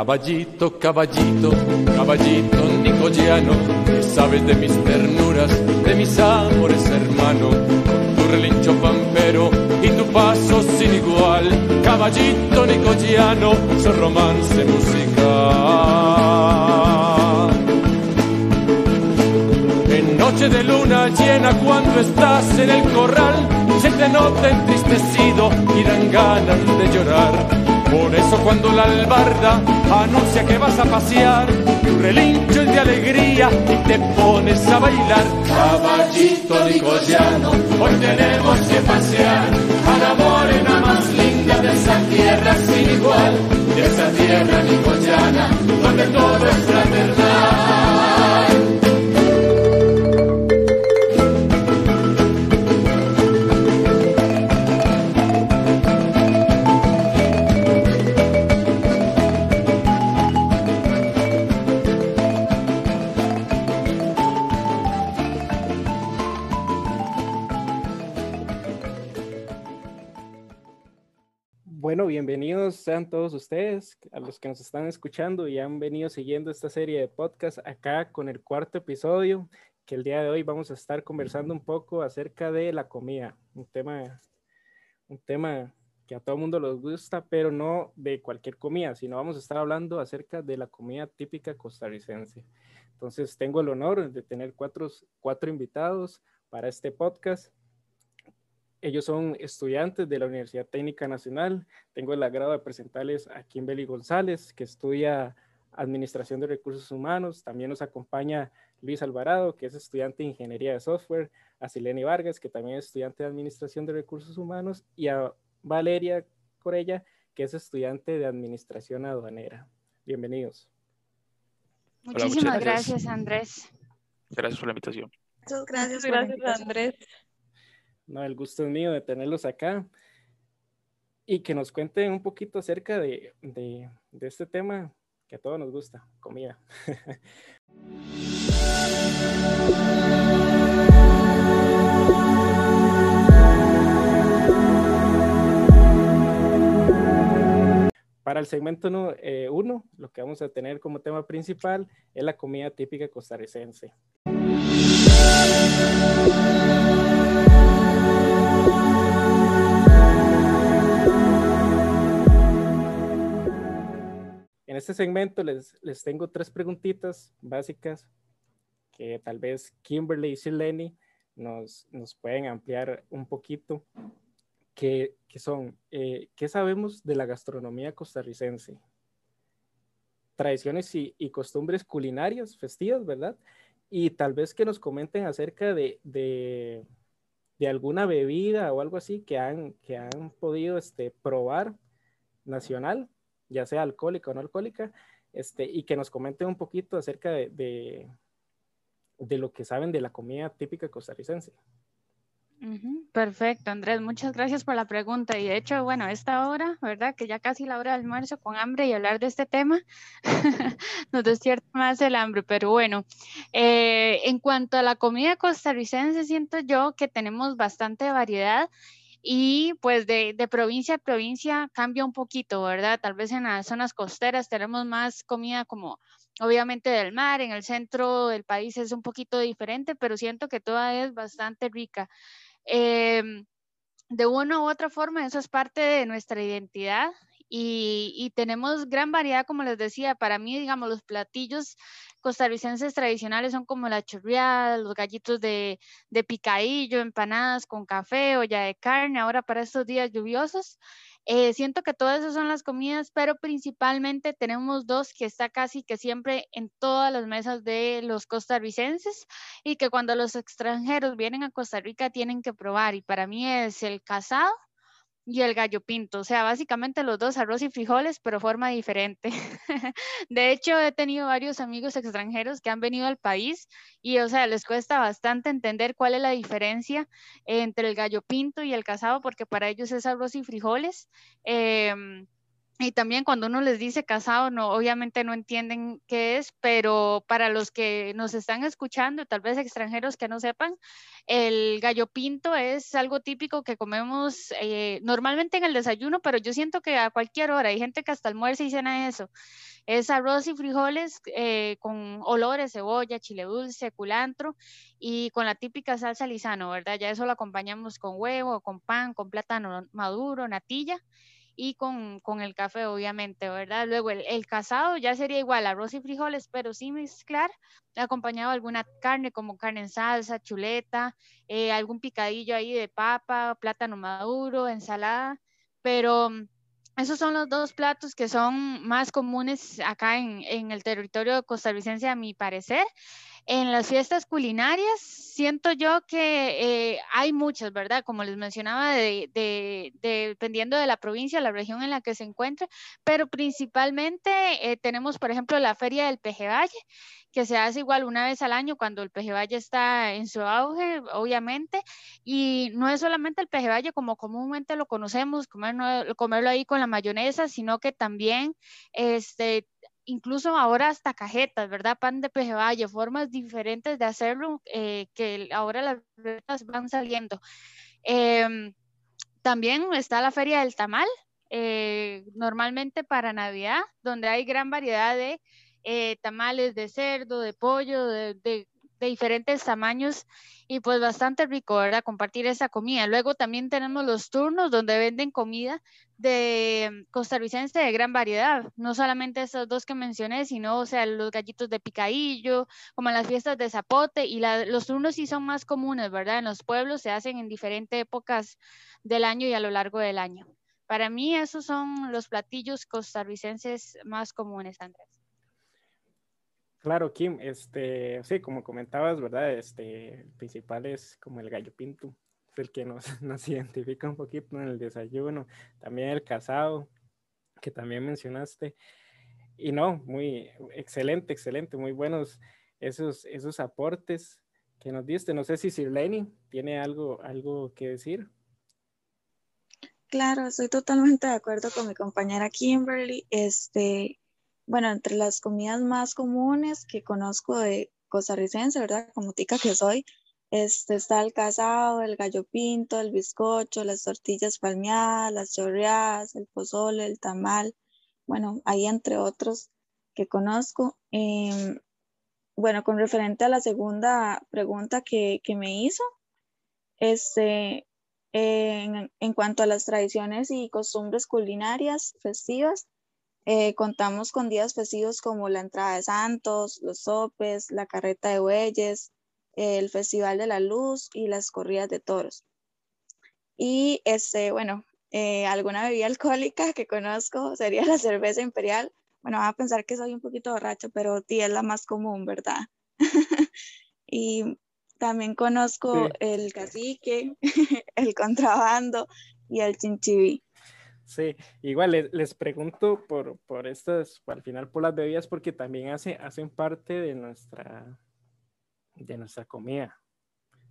Caballito, caballito, caballito nicoliano, que sabes de mis ternuras, de mis amores hermano, tu relincho pampero y tu paso sin igual, caballito nicoliano, su romance musical. En noche de luna llena cuando estás en el corral, se te nota entristecido y dan ganas de llorar por eso cuando la albarda anuncia que vas a pasear, tu relincho es de alegría y te pones a bailar. Caballito nicoyano, hoy tenemos que pasear a la morena más linda de esa tierra sin igual, de esa tierra nicoyana, donde todo es fraternal. Sean todos ustedes, a los que nos están escuchando y han venido siguiendo esta serie de podcast acá con el cuarto episodio, que el día de hoy vamos a estar conversando un poco acerca de la comida, un tema, un tema que a todo mundo les gusta, pero no de cualquier comida, sino vamos a estar hablando acerca de la comida típica costarricense. Entonces tengo el honor de tener cuatro, cuatro invitados para este podcast ellos son estudiantes de la Universidad Técnica Nacional. Tengo el agrado de presentarles a Kimberly González, que estudia Administración de Recursos Humanos. También nos acompaña Luis Alvarado, que es estudiante de Ingeniería de Software. A Sileni Vargas, que también es estudiante de Administración de Recursos Humanos. Y a Valeria Corella, que es estudiante de Administración Aduanera. Bienvenidos. Muchísimas gracias. Andrés. Gracias por la invitación. Muchas gracias, gracias Andrés. No, el gusto es mío de tenerlos acá y que nos cuenten un poquito acerca de, este tema que a todos nos gusta, comida. Para el segmento 1, eh, lo que vamos a tener como tema principal es la comida típica costarricense. En este segmento les, les tengo tres preguntitas básicas que tal vez Kimberly y Sileni nos, nos pueden ampliar un poquito, que, que son, eh, ¿qué sabemos de la gastronomía costarricense? Tradiciones y, costumbres culinarias, festivas, ¿verdad? Y tal vez que nos comenten acerca de, de, de alguna bebida o algo así que han, que han podido este, probar nacional ya sea alcohólica o no alcohólica, este, y que nos comenten un poquito acerca de, de, lo que saben de la comida típica costarricense. Perfecto, Andrés, muchas gracias por la pregunta. Y de hecho, bueno, esta hora, ¿verdad? Que ya casi la hora del almuerzo con hambre y hablar de este tema nos despierta más el hambre. Pero bueno, eh, en cuanto a la comida costarricense, siento yo que tenemos bastante variedad y pues de, provincia a provincia cambia un poquito, ¿verdad? Tal vez en las zonas costeras tenemos más comida como obviamente del mar, en el centro del país es un poquito diferente, pero siento que toda es bastante rica. Em, de una u otra forma, eso es parte de nuestra identidad y, tenemos gran variedad, como les decía, para mí, digamos, los platillos costarricenses tradicionales son como la chorreada, los gallitos de, de picadillo, empanadas con café, olla de carne, ahora para estos días lluviosos. Eh, siento que todas esas son las comidas, pero principalmente tenemos dos que está casi que siempre en todas las mesas de los costarricenses y que cuando los extranjeros vienen a Costa Rica tienen que probar. Y para mí es el casado y el gallo pinto, o sea, básicamente los dos arroz y frijoles, pero forma diferente. de hecho, he tenido varios amigos extranjeros que han venido al país y, o sea, les cuesta bastante entender cuál es la diferencia entre el gallo pinto y el casado, porque para ellos es arroz y frijoles. Em, y también cuando uno les dice casado, no, obviamente no entienden qué es, pero para los que nos están escuchando, tal vez extranjeros que no sepan, el gallo pinto es algo típico que comemos eh, normalmente en el desayuno, pero yo siento que a cualquier hora hay gente que hasta almuerza y cena eso. Es arroz y frijoles eh, con olores, cebolla, chile dulce, culantro y con la típica salsa lisano, ¿verdad? Ya eso lo acompañamos con huevo, con pan, con plátano maduro, natilla y con, con, el café, obviamente, ¿verdad? Luego el, el, casado ya sería igual, arroz y frijoles, pero sí mezclar, acompañado de alguna carne como carne en salsa, chuleta, eh, algún picadillo ahí de papa, plátano maduro, ensalada, pero mm, esos son los dos platos que son más comunes acá en, en el territorio costarricense, a mi parecer. En las fiestas culinarias, siento yo que eh, hay muchas, ¿verdad? Como les mencionaba, de, de, dependiendo de la provincia, la región en la que se encuentre, pero principalmente eh, tenemos, por ejemplo, la Feria del Peje Valle, que se hace igual una vez al año cuando el Peje Valle está en su auge, obviamente, y no es solamente el Peje Valle como comúnmente lo conocemos, comerlo, comerlo ahí con la mayonesa, sino que también este, incluso ahora hasta cajetas, ¿verdad? Pan de peje valle, formas diferentes de hacerlo eh, que ahora las recetas van saliendo. Em, también está la feria del tamal, eh, normalmente para Navidad, donde hay gran variedad de eh, tamales de cerdo, de pollo, de, de diferentes tamaños y pues bastante rico, ¿verdad? Compartir esa comida. Luego también tenemos los turnos donde venden comida de costarricense de gran variedad, no solamente esos dos que mencioné, sino, o sea, los gallitos de picadillo, como las fiestas de zapote, y los turnos sí son más comunes, ¿verdad? En los pueblos se hacen en diferentes épocas del año y a lo largo del año. Para mí esos son los platillos costarricenses más comunes, Andrés. Claro, Kim, este, sí, como comentabas, ¿verdad? Este, el principal es como el gallo pinto, el que nos, nos identifica un poquito en el desayuno, también el casado, que también mencionaste, y no, muy excelente, excelente, muy buenos esos, esos aportes que nos diste. No sé si Sirleni tiene algo, algo que decir. Claro, estoy totalmente de acuerdo con mi compañera Kimberly. Este, bueno, entre las comidas más comunes que conozco de costarricense, ¿verdad? Como tica que soy, este, está el casado, el gallo pinto, el bizcocho, las tortillas palmeadas, las chorreadas, el pozole, el tamal, bueno, ahí entre otros que conozco. Em, bueno, con referente a la segunda pregunta que, me hizo, este, en, en cuanto a las tradiciones y costumbres culinarias festivas, eh, contamos con días festivos como la entrada de santos, los sopes, la carreta de bueyes, el Festival de la Luz y las corridas de toros. Y este, bueno, eh, alguna bebida alcohólica que conozco sería la cerveza imperial. Bueno, va a pensar que soy un poquito borracho, pero tía es la más común, ¿verdad? y también conozco el cacique, el contrabando y el chinchiví. Sí, igual les, pregunto por, por estas, al final por las bebidas, porque también hace, hacen parte de nuestra, de nuestra comida.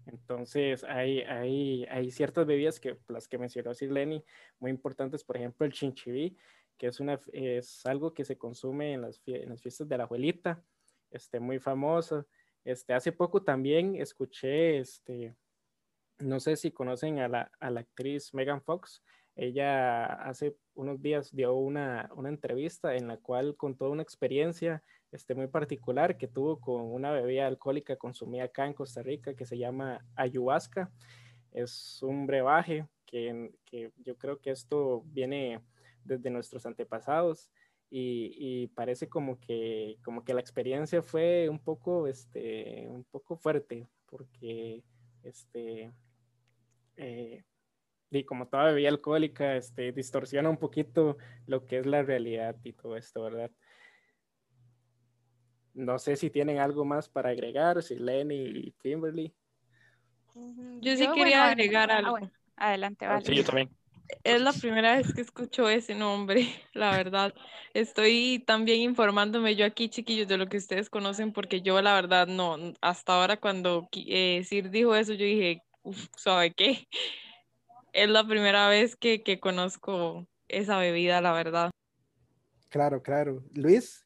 Entonces, hay, hay, hay ciertas bebidas que las que mencionó Sirleni, muy importantes, por ejemplo, el chinchiví, que es, una, es algo que se consume en las, en las fiestas de la abuelita, este, muy famoso. Este, hace poco también escuché, este, no sé si conocen a la, a la actriz Megan Fox, ella hace unos días dio una, una entrevista en la cual contó una experiencia este, muy particular que tuvo con una bebida alcohólica consumida acá en Costa Rica que se llama ayahuasca. Es un brebaje que, que yo creo que esto viene desde nuestros antepasados y, y, parece como que, como que la experiencia fue un poco, este, un poco fuerte porque este, eh, y como toda bebida alcohólica, este, distorsiona un poquito lo que es la realidad y todo esto, ¿verdad? No sé si tienen algo más para agregar, si Lenny y Kimberly. Yo sí quería agregar ah, algo. adelante, vale. Sí, yo también. Es la primera vez que escucho ese nombre, la verdad. Estoy también informándome yo aquí, chiquillos, de lo que ustedes conocen, porque yo la verdad no, hasta ahora cuando eh, Sir dijo eso, yo dije, uff, ¿sabe qué? Es la primera vez que, conozco esa bebida, la verdad. Claro, claro. Luis.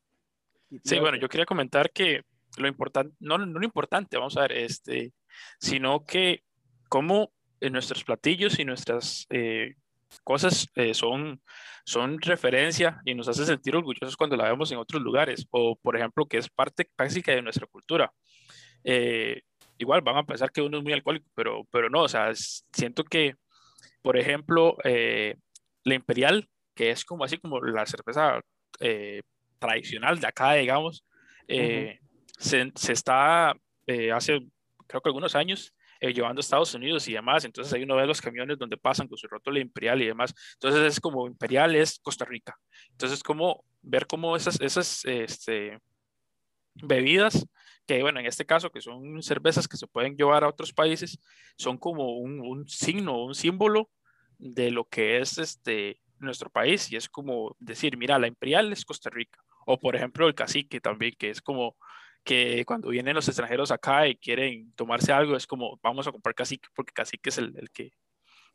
Sí, bueno, yo quería comentar que lo importante, no, no lo importante, vamos a ver, este, sino que cómo en nuestros platillos y nuestras eh, cosas eh, son, son referencia y nos hace sentir orgullosos cuando la vemos en otros lugares, o por ejemplo, que es parte básica de nuestra cultura. Eh, igual van a pensar que uno es muy alcohólico, pero, pero no, o sea, siento que, por ejemplo, la Imperial, que es como así como la cerveza tradicional de acá, digamos, se, se, está hace, creo que algunos años, eh, llevando a Estados Unidos y demás. Entonces ahí uno ve los camiones donde pasan con su rótulo imperial y demás. Entonces es como imperial es Costa Rica. Entonces como ver cómo esas, esas este, bebidas que bueno, en este caso que son cervezas que se pueden llevar a otros países, son como un, un signo, un símbolo de lo que es este, nuestro país y es como decir, mira, la imperial es Costa Rica. O por ejemplo el cacique también, que es como que cuando vienen los extranjeros acá y quieren tomarse algo, es como, vamos a comprar cacique, porque cacique es el, el que,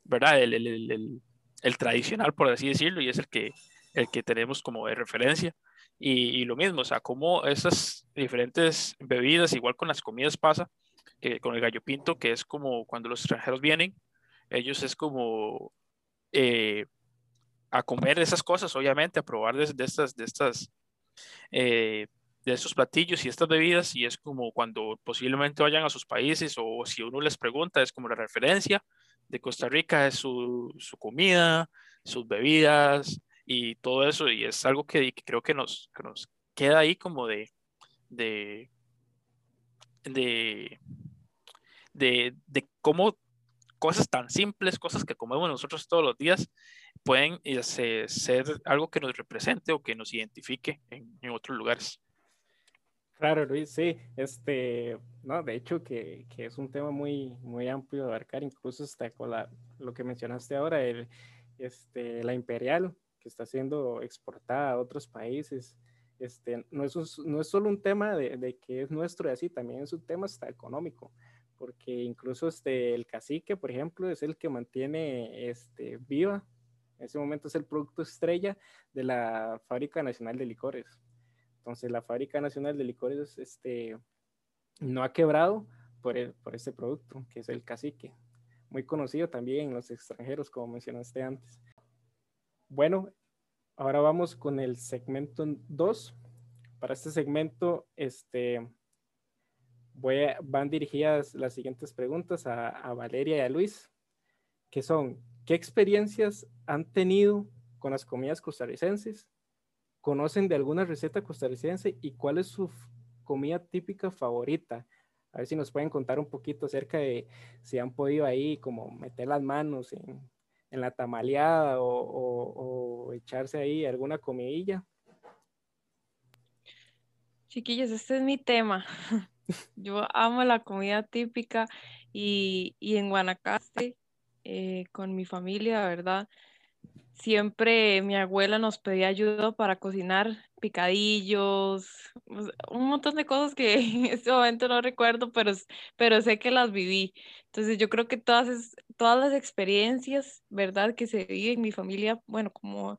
¿verdad? El, el, el, tradicional, por así decirlo, y es el que, el que tenemos como de referencia. Y, y, lo mismo, o sea, como esas diferentes bebidas, igual con las comidas pasa, que con el gallo pinto, que es como cuando los extranjeros vienen, ellos es como eh, a comer esas cosas, obviamente, a probar de, de estas, de estas eh, de estos platillos y estas bebidas y es como cuando posiblemente vayan a sus países o si uno les pregunta es como la referencia de Costa Rica es su, su comida, sus bebidas y todo eso y es algo que, creo que nos, que nos queda ahí como de, de, de, de, cómo cosas tan simples, cosas que comemos nosotros todos los días, pueden eh, ser algo que nos represente o que nos identifique en, otros lugares. Claro, Luis, sí, este, no, de hecho que, que, es un tema muy, muy amplio de abarcar, incluso hasta con lo que mencionaste ahora, el, este, la imperial que está siendo exportada a otros países, este, no, es no es solo un tema de, de, que es nuestro y así, también es un tema hasta económico, porque incluso este, el cacique, por ejemplo, es el que mantiene este, viva, en ese momento es el producto estrella de la Fábrica Nacional de Licores. Entonces, la Fábrica Nacional de Licores este, no ha quebrado por, el, por este producto, que es el cacique, muy conocido también en los extranjeros, como mencionaste antes. Bueno, ahora vamos con el segmento 2. Para este segmento, este, van dirigidas las siguientes preguntas a, a Valeria y a Luis, que son, ¿qué experiencias han tenido con las comidas costarricenses? conocen de alguna receta costarricense y cuál es su comida típica favorita. A ver si nos pueden contar un poquito acerca de si han podido ahí como meter las manos en, en la tamaleada o, o, echarse ahí alguna comidilla. Chiquillos, este es mi tema. Yo amo la comida típica y, y en Guanacaste, eh, con mi familia, ¿verdad? siempre mi abuela nos pedía ayuda para cocinar picadillos, un montón de cosas que en este momento no recuerdo, pero, pero sé que las viví. Entonces yo creo que todas, todas las experiencias, ¿verdad? Que se viven en mi familia, bueno, como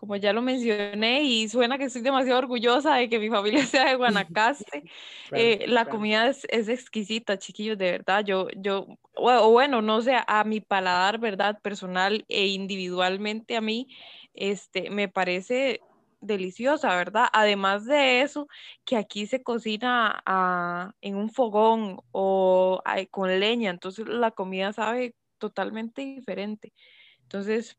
como ya lo mencioné, y suena que estoy demasiado orgullosa de que mi familia sea de Guanacaste. eh, la comida es, es, exquisita, chiquillos, de verdad. Yo, yo, o bueno, no sé, a mi paladar, ¿verdad? Personal e individualmente a mí, este, me parece deliciosa, ¿verdad? Además de eso, que aquí se cocina a, en un fogón o con leña, entonces la comida sabe totalmente diferente. Entonces,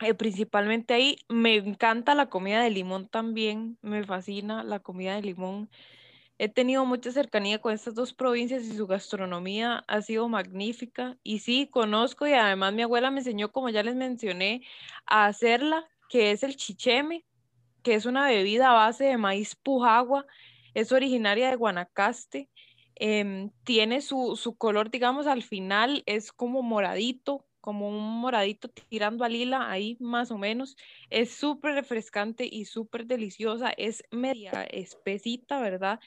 eh, principalmente ahí. Me encanta la comida de limón también, me fascina la comida de limón. He tenido mucha cercanía con estas dos provincias y su gastronomía ha sido magnífica. Y sí, conozco y además mi abuela me enseñó, como ya les mencioné, a hacerla, que es el chicheme, que es una bebida a base de maíz pujagua. Es originaria de Guanacaste. Eh, tiene su, su color, digamos, al final es como moradito, como un moradito tirando a lila, ahí más o menos. Es súper refrescante y súper deliciosa, es media espesita, ¿verdad?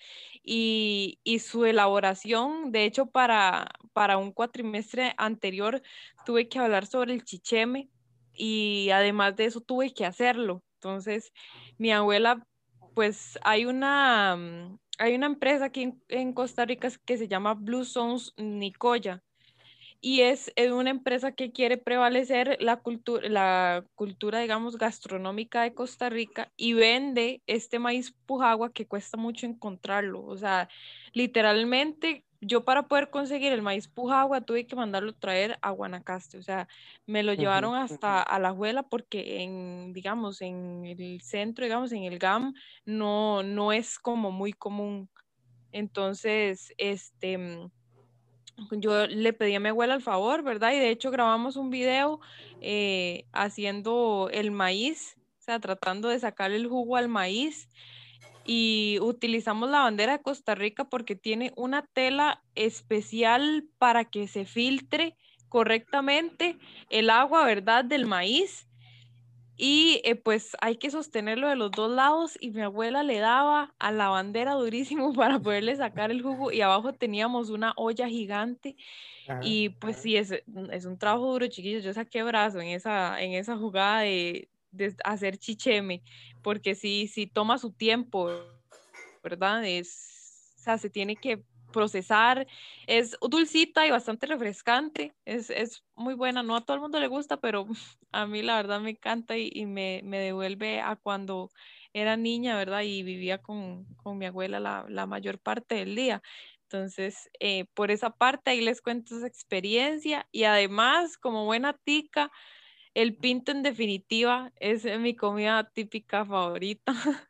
Y, y, su elaboración, de hecho, para, para un cuatrimestre anterior tuve que hablar sobre el chicheme y además de eso tuve que hacerlo. Entonces, mi abuela, pues hay una, mm, hay una empresa aquí en, Costa Rica que se llama Blue Zones Nicoya y es, una empresa que quiere prevalecer la, cultura la cultura, digamos, gastronómica de Costa Rica y vende este maíz pujagua que cuesta mucho encontrarlo. O sea, literalmente yo para poder conseguir el maíz pujagua tuve que mandarlo traer a Guanacaste, o sea, me lo llevaron hasta a la abuela porque en, digamos, en el centro, digamos, en el GAM, no, no es como muy común. Entonces, este, yo le pedí a mi abuela el favor, ¿verdad? Y de hecho grabamos un video eh, haciendo el maíz, o sea, tratando de sacar el jugo al maíz. Y utilizamos la bandera de Costa Rica porque tiene una tela especial para que se filtre correctamente el agua, ¿verdad? Del maíz y eh, pues hay que sostenerlo de los dos lados y mi abuela le daba a la bandera durísimo para poderle sacar el jugo y abajo teníamos una olla gigante y pues sí, es, es, un trabajo duro, chiquillos. Yo saqué brazo en esa, en esa jugada de, de hacer chicheme, porque sí, sí toma su tiempo, ¿verdad? Es, o sea, se tiene que procesar. Es dulcita y bastante refrescante. Es, es, muy buena. No a todo el mundo le gusta, pero a mí la verdad me encanta y, me, me, devuelve a cuando era niña, ¿verdad? Y vivía con, con mi abuela la, la, mayor parte del día. Entonces, eh, por esa parte ahí les cuento esa experiencia y además, como buena tica, el pinto en definitiva es mi comida típica favorita.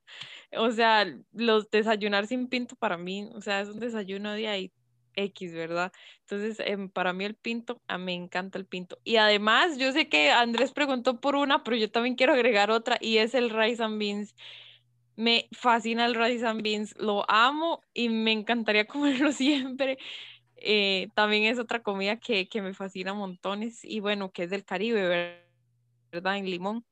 O sea, los desayunar sin pinto para mí, o sea, es un desayuno de ahí X, ¿verdad? Entonces, em, para mí el pinto, a me encanta el pinto. Y además, yo sé que Andrés preguntó por una, pero yo también quiero agregar otra y es el rice and beans. Me fascina el rice and beans, lo amo y me encantaría comerlo siempre. Eh, también es otra comida que, que me fascina montones y bueno, que es del Caribe, ¿verdad? En Limón.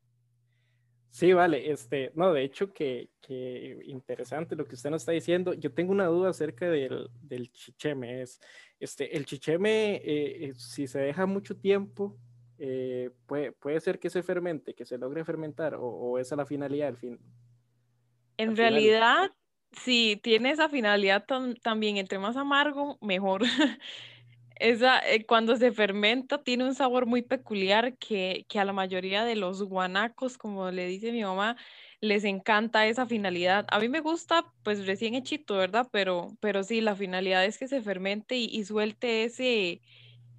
Sí, vale, este, no, de hecho que, que, interesante lo que usted nos está diciendo. Yo tengo una duda acerca del, del chicheme. Es, este, el chicheme, eh, eh, si se deja mucho tiempo, eh, puede, puede ser que se fermente, que se logre fermentar, o, o esa es la finalidad al fin. En realidad, sí, tiene esa finalidad también, entre más amargo, mejor. Esa, eh, cuando se fermenta tiene un sabor muy peculiar que, que, a la mayoría de los guanacos, como le dice mi mamá, les encanta esa finalidad. A mí me gusta pues recién hechito, ¿verdad? Pero, pero sí, la finalidad es que se fermente y, y suelte ese,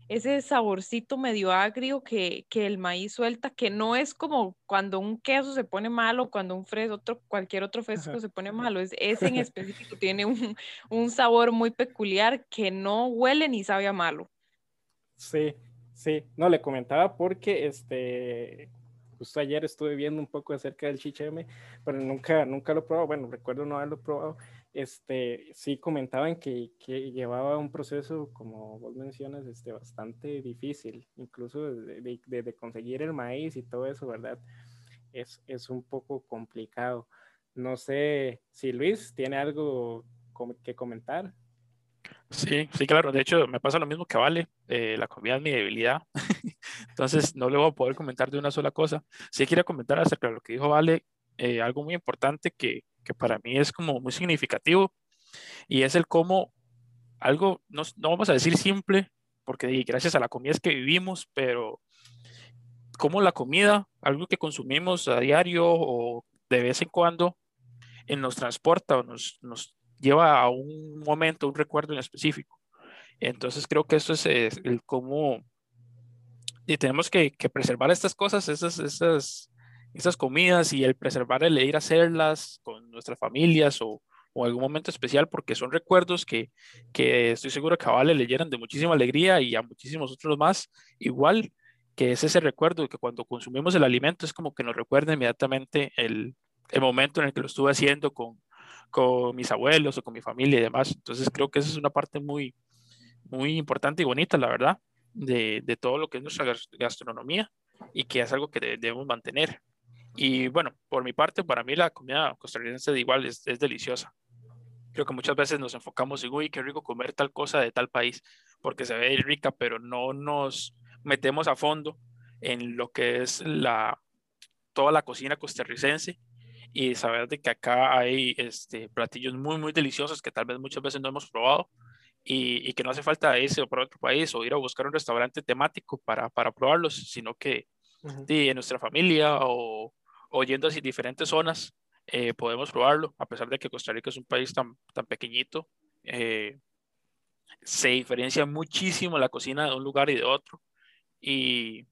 ese saborcito medio agrio que, que, el maíz suelta, que no es como cuando un queso se pone malo, cuando un fresco, otro, cualquier otro fresco se pone malo, es, ese en específico tiene un, un, sabor muy peculiar que no huele ni sabe a malo. Sí, sí, no, le comentaba porque este, justo ayer estuve viendo un poco acerca del chicheme, pero nunca, nunca lo he probado, bueno, recuerdo no haberlo probado, este, sí comentaban que, que, llevaba un proceso, como vos mencionas, este, bastante difícil, incluso de, de, conseguir el maíz y todo eso, ¿verdad? Es, es, un poco complicado. No sé si Luis tiene algo que comentar. Sí, sí, claro. De hecho, me pasa lo mismo que Vale. Eh, la comida es mi debilidad. Entonces, no le voy a poder comentar de una sola cosa. Sí quiero comentar acerca de lo que dijo Vale, eh, algo muy importante que, que para mí es como muy significativo y es el cómo algo, no, no vamos a decir simple, porque gracias a la comida es que vivimos, pero cómo la comida, algo que consumimos a diario o de vez en cuando, en nos transporta o nos, nos lleva a un momento, un recuerdo en específico. Entonces creo que eso es el cómo y tenemos que, que, preservar estas cosas, esas, esas, esas comidas y el preservar el ir a hacerlas con nuestras familias o, o algún momento especial porque son recuerdos que, que estoy seguro que a Vale le llenan de muchísima alegría y a muchísimos otros más, igual que es ese recuerdo que cuando consumimos el alimento es como que nos recuerda inmediatamente el, el momento en el que lo estuve haciendo con, con mis abuelos o con mi familia y demás. Entonces creo que esa es una parte muy, muy importante y bonita, la verdad, de, de todo lo que es nuestra gastronomía y que es algo que debemos mantener. Y bueno, por mi parte, para mí la comida costarricense de igual es, es deliciosa. Creo que muchas veces nos enfocamos en, uy, qué rico comer tal cosa de tal país, porque se ve rica, pero no nos metemos a fondo en lo que es la, toda la cocina costarricense y saber de que acá hay este, platillos muy, muy deliciosos que tal vez muchas veces no hemos probado y, y que no hace falta irse para otro país o ir a buscar un restaurante temático para, para probarlos, sino que en nuestra familia o, o yendo a diferentes zonas eh, podemos probarlo, a pesar de que Costa Rica es un país tan, tan pequeñito. Eh, se diferencia muchísimo la cocina de un lugar y de otro. Y,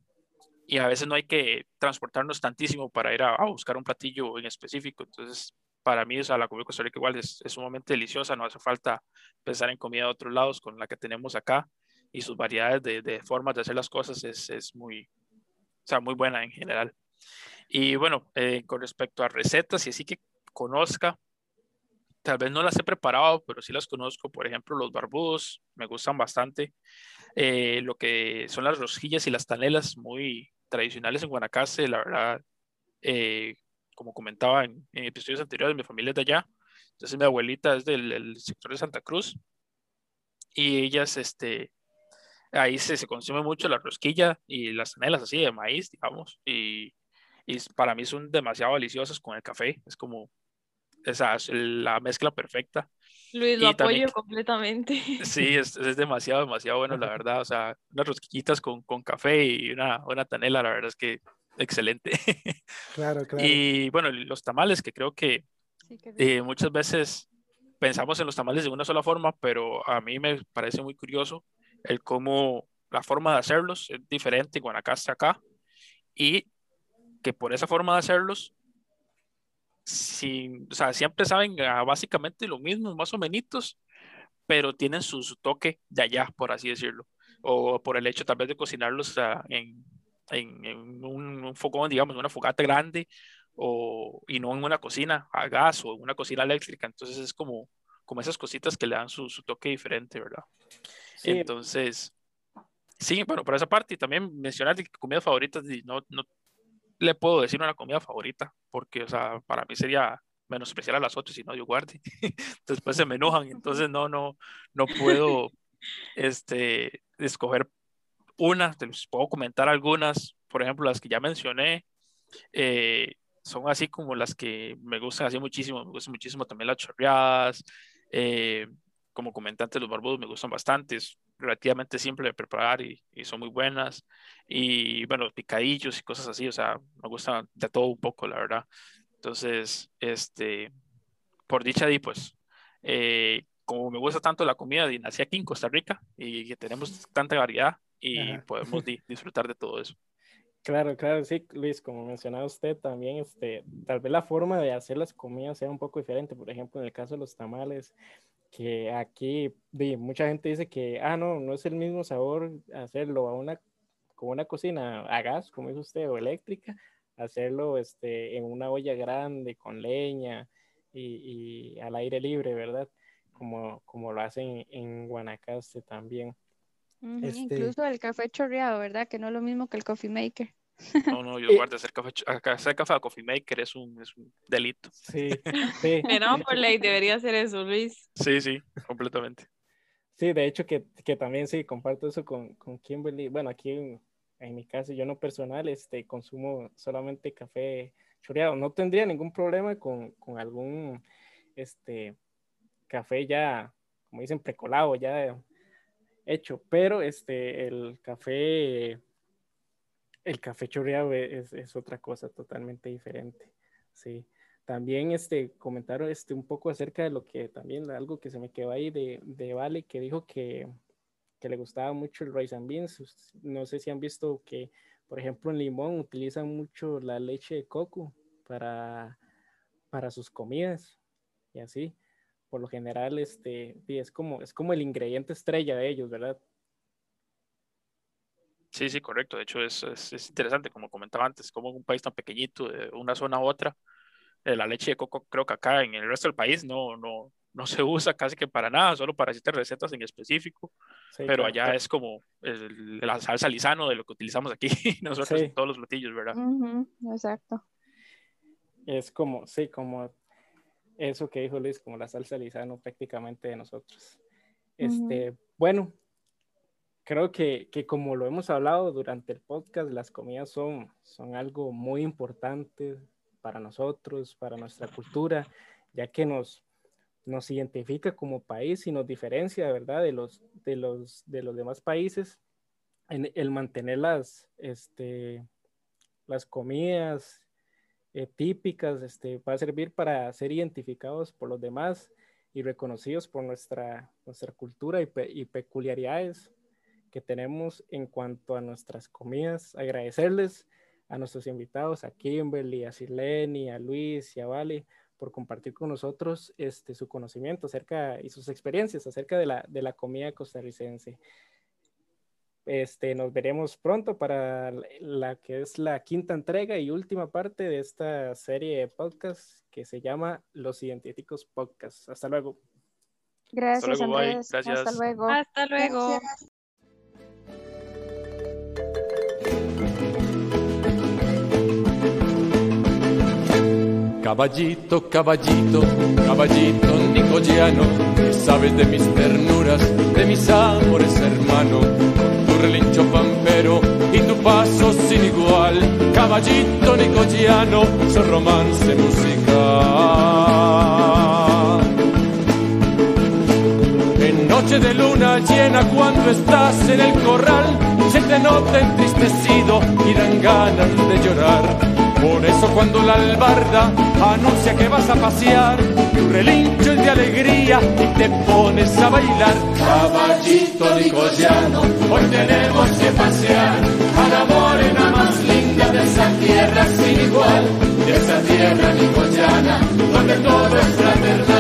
y a veces no hay que transportarnos tantísimo para ir a, buscar un platillo en específico. Entonces, para mí, o sea, la comida costarricense igual es, es, sumamente deliciosa, no hace falta pensar en comida de otros lados con la que tenemos acá y sus variedades de, de formas de hacer las cosas es, es, muy, o sea, muy buena en general. Y bueno, eh, con respecto a recetas y así que conozca, tal vez no las he preparado, pero sí las conozco, por ejemplo, los barbudos, me gustan bastante. Eh, lo que son las rosquillas y las tanelas, muy, tradicionales en Guanacaste, la verdad, eh, como comentaba en, episodios anteriores, mi familia es de allá, entonces mi abuelita es del, sector de Santa Cruz y ellas, este, ahí se, se, consume mucho la rosquilla y las canelas así de maíz, digamos, y, y para mí son demasiado deliciosas con el café, es como esa es la mezcla perfecta. Luis, lo apoyo completamente. Sí, es, es, demasiado, demasiado bueno, la verdad. O sea, unas rosquillitas con, con café y una, una tanela, la verdad es que excelente. Claro, claro. Y bueno, los tamales, que creo que eh, muchas veces pensamos en los tamales de una sola forma, pero a mí me parece muy curioso el cómo la forma de hacerlos es diferente en Guanacaste acá y que por esa forma de hacerlos sin, o sea, siempre saben básicamente lo mismo, más o menos, pero tienen su, toque de allá, por así decirlo. O por el hecho tal vez de cocinarlos en, en, un, fogón, digamos, una fogata grande, o, y no en una cocina a gas o una cocina eléctrica. Entonces es como, como esas cositas que le dan su, su toque diferente, ¿verdad? Entonces, sí, bueno, por esa parte, y también mencionar que comidas favoritas, no, no, le puedo decir una comida favorita, porque, o sea, para mí sería menos especial a las otras si no yo guarde. Después se me enojan, entonces no, no, no puedo este, escoger una, les puedo comentar algunas, por ejemplo, las que ya mencioné, eh, son así como las que me gustan así muchísimo, me gustan muchísimo también las chorreadas, eh, como comentantes los barbudos me gustan bastante, relativamente simple de preparar y, son muy buenas. Y bueno, picadillos y cosas así, o sea, me gusta de todo un poco, la verdad. Entonces, este, por dicha di, pues, eh, como me gusta tanto la comida, y nací aquí en Costa Rica y que tenemos tanta variedad y podemos disfrutar de todo eso. Claro, claro, sí, Luis, como mencionaba usted también, este, tal vez la forma de hacer las comidas sea un poco diferente. Por ejemplo, en el caso de los tamales, que aquí mucha gente dice que, ah, no, no es el mismo sabor hacerlo a una, como una cocina a gas, como dice usted, o eléctrica, hacerlo este, en una olla grande, con leña y, al aire libre, ¿verdad? Como, como lo hacen en Guanacaste también. Este incluso el café chorreado, ¿verdad? Que no es lo mismo que el coffee maker. No, no, yo guardo hacer café, hacer café a coffee maker es un, es un delito. Sí, sí. Pero por ley debería ser eso, Luis. Sí, sí, completamente. Sí, de hecho que, que también sí, comparto eso con, con Kimberly. Bueno, aquí en, en, mi caso, yo no personal, este, consumo solamente café choreado. No tendría ningún problema con, con algún, este, café ya, como dicen, precolado, ya hecho, pero este, el café el café chorreado es, es, otra cosa totalmente diferente. Sí. También este, comentaron este, un poco acerca de lo que también, algo que se me quedó ahí de, de Vale, que dijo que, que, le gustaba mucho el rice and beans. No sé si han visto que, por ejemplo, en Limón utilizan mucho la leche de coco para, para sus comidas y así. Por lo general, este, es, como, es como el ingrediente estrella de ellos, ¿verdad? Sí, sí, correcto. De hecho, es, es, interesante, como comentaba antes, como un país tan pequeñito, de una zona a otra, eh, la leche de coco creo que acá en el resto del país no, no, no se usa casi que para nada, solo para ciertas recetas en específico, pero allá es como el, la salsa lisano de lo que utilizamos aquí nosotros en todos los platillos, ¿verdad? exacto. Es como, sí, como eso que dijo Luis, como la salsa lisano prácticamente de nosotros. Este, bueno, creo que, que, como lo hemos hablado durante el podcast, las comidas son, son algo muy importante para nosotros, para nuestra cultura, ya que nos, nos identifica como país y nos diferencia, ¿verdad?, de los, de los, de los demás países en el mantener las, este, las comidas eh, típicas, este, va a servir para ser identificados por los demás y reconocidos por nuestra, nuestra cultura y, y peculiaridades que tenemos en cuanto a nuestras comidas. Agradecerles a nuestros invitados, a Kimberly, a Sileni, a Luis y a Vale, por compartir con nosotros este, su conocimiento acerca y sus experiencias acerca de la, de la comida costarricense. Este, nos veremos pronto para la que es la quinta entrega y última parte de esta serie de podcast que se llama Los Científicos Podcast. Hasta luego. Gracias, Hasta luego, Andrés. Hasta luego. Hasta luego. Caballito, caballito, caballito nicoliano, que sabes de mis ternuras, de mis amores hermano, con tu relincho pampero y tu paso sin igual, caballito nicoliano, son romance musical. En noche de luna llena cuando estás en el corral, se te nota entristecido y dan ganas de llorar por eso cuando la albarda anuncia que vas a pasear, tu relincho es de alegría y te pones a bailar. Caballito nicosiano, hoy tenemos que pasear a la morena más linda de esa tierra sin igual, de esa tierra nicosiana, donde todo es fraternal.